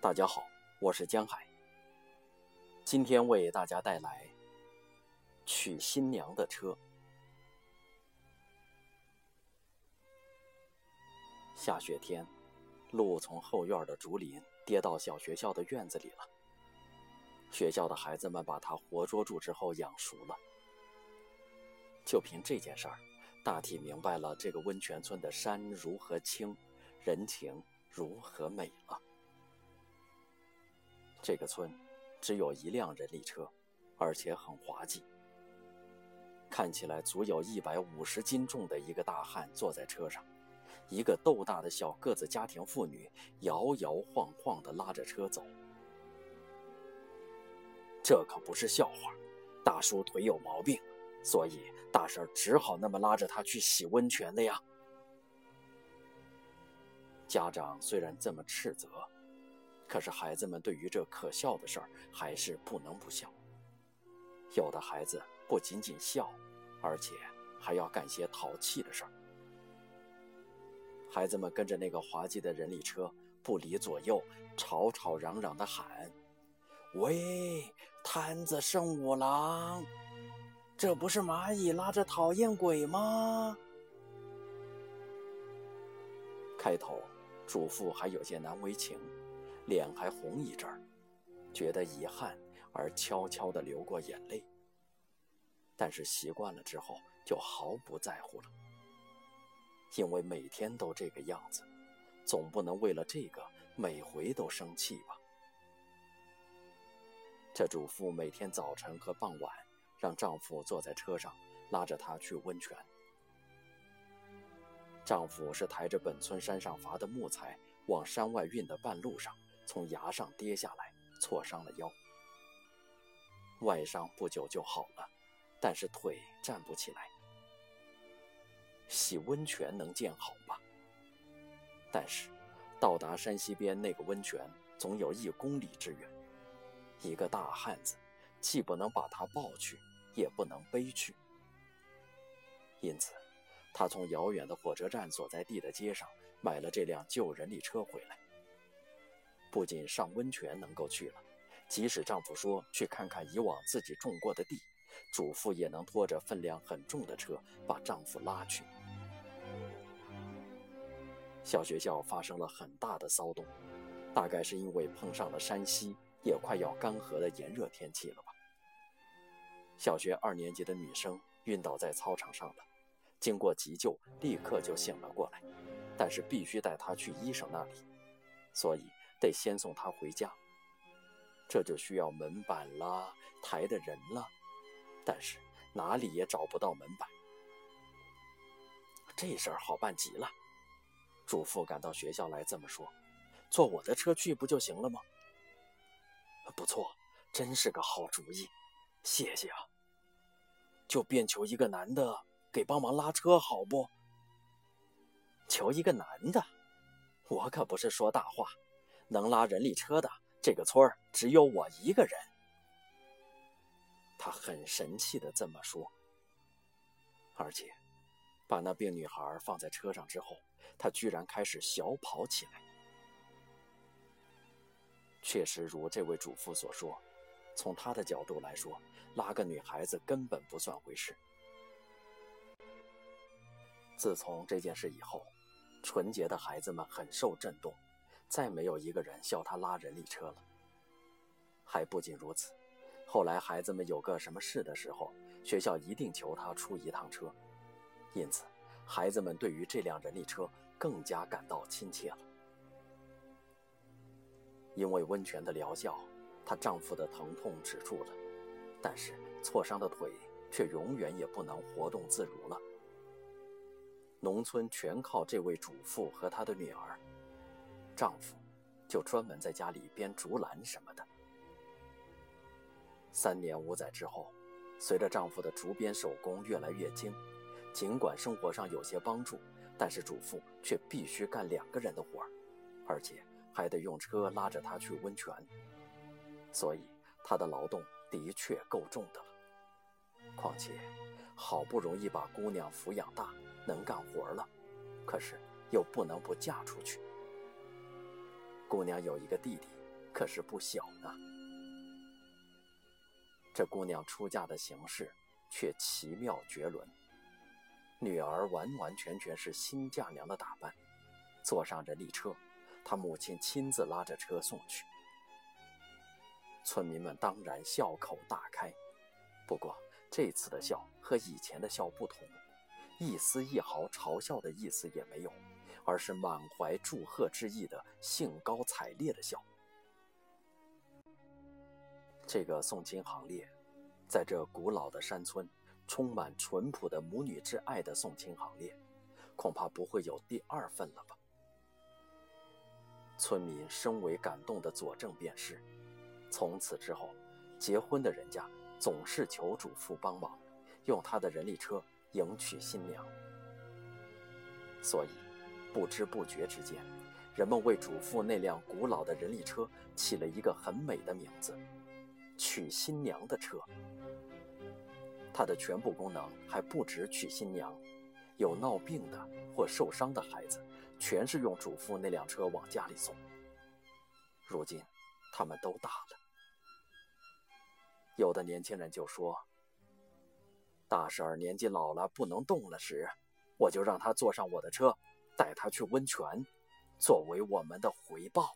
大家好，我是江海。今天为大家带来娶新娘的车。下雪天，路从后院的竹林跌到小学校的院子里了。学校的孩子们把它活捉住之后养熟了。就凭这件事儿，大体明白了这个温泉村的山如何清，人情如何美了。这个村只有一辆人力车，而且很滑稽。看起来足有一百五十斤重的一个大汉坐在车上，一个豆大的小个子家庭妇女摇摇晃晃地拉着车走。这可不是笑话，大叔腿有毛病，所以大婶只好那么拉着他去洗温泉了呀。家长虽然这么斥责。可是孩子们对于这可笑的事儿还是不能不笑。有的孩子不仅仅笑，而且还要干些淘气的事儿。孩子们跟着那个滑稽的人力车不离左右，吵吵嚷嚷地喊：“喂，摊子圣五郎，这不是蚂蚁拉着讨厌鬼吗？”开头，主妇还有些难为情。脸还红一阵儿，觉得遗憾而悄悄地流过眼泪。但是习惯了之后，就毫不在乎了，因为每天都这个样子，总不能为了这个每回都生气吧？这主妇每天早晨和傍晚，让丈夫坐在车上，拉着她去温泉。丈夫是抬着本村山上伐的木材往山外运的半路上。从崖上跌下来，挫伤了腰。外伤不久就好了，但是腿站不起来。洗温泉能见好吧？但是，到达山西边那个温泉总有一公里之远，一个大汉子既不能把他抱去，也不能背去。因此，他从遥远的火车站所在地的街上买了这辆旧人力车回来。不仅上温泉能够去了，即使丈夫说去看看以往自己种过的地，主妇也能拖着分量很重的车把丈夫拉去。小学校发生了很大的骚动，大概是因为碰上了山西也快要干涸的炎热天气了吧。小学二年级的女生晕倒在操场上了，经过急救立刻就醒了过来，但是必须带她去医生那里，所以。得先送他回家，这就需要门板啦，抬的人了，但是哪里也找不到门板。这事儿好办极了，主妇赶到学校来这么说：“坐我的车去不就行了吗？”不错，真是个好主意，谢谢啊。就便求一个男的给帮忙拉车，好不？求一个男的，我可不是说大话。能拉人力车的这个村儿只有我一个人。他很神气的这么说。而且，把那病女孩放在车上之后，他居然开始小跑起来。确实如这位主妇所说，从他的角度来说，拉个女孩子根本不算回事。自从这件事以后，纯洁的孩子们很受震动。再没有一个人笑他拉人力车了。还不仅如此，后来孩子们有个什么事的时候，学校一定求他出一趟车，因此孩子们对于这辆人力车更加感到亲切了。因为温泉的疗效，她丈夫的疼痛止住了，但是挫伤的腿却永远也不能活动自如了。农村全靠这位主妇和她的女儿。丈夫就专门在家里编竹篮什么的。三年五载之后，随着丈夫的竹编手工越来越精，尽管生活上有些帮助，但是主妇却必须干两个人的活儿，而且还得用车拉着他去温泉，所以他的劳动的确够重的了。况且，好不容易把姑娘抚养大，能干活了，可是又不能不嫁出去。姑娘有一个弟弟，可是不小呢。这姑娘出嫁的形式却奇妙绝伦，女儿完完全全是新嫁娘的打扮，坐上人力车，她母亲亲自拉着车送去。村民们当然笑口大开，不过这次的笑和以前的笑不同，一丝一毫嘲笑的意思也没有，而是满怀祝贺之意的兴高采烈的笑。这个送亲行列，在这古老的山村，充满淳朴的母女之爱的送亲行列，恐怕不会有第二份了吧？村民深为感动的佐证便是：从此之后，结婚的人家总是求主妇帮忙，用他的人力车迎娶新娘。所以，不知不觉之间，人们为主妇那辆古老的人力车起了一个很美的名字。娶新娘的车，它的全部功能还不止娶新娘，有闹病的或受伤的孩子，全是用主妇那辆车往家里送。如今，他们都大了，有的年轻人就说：“大婶儿年纪老了不能动了时，我就让她坐上我的车，带他去温泉，作为我们的回报。”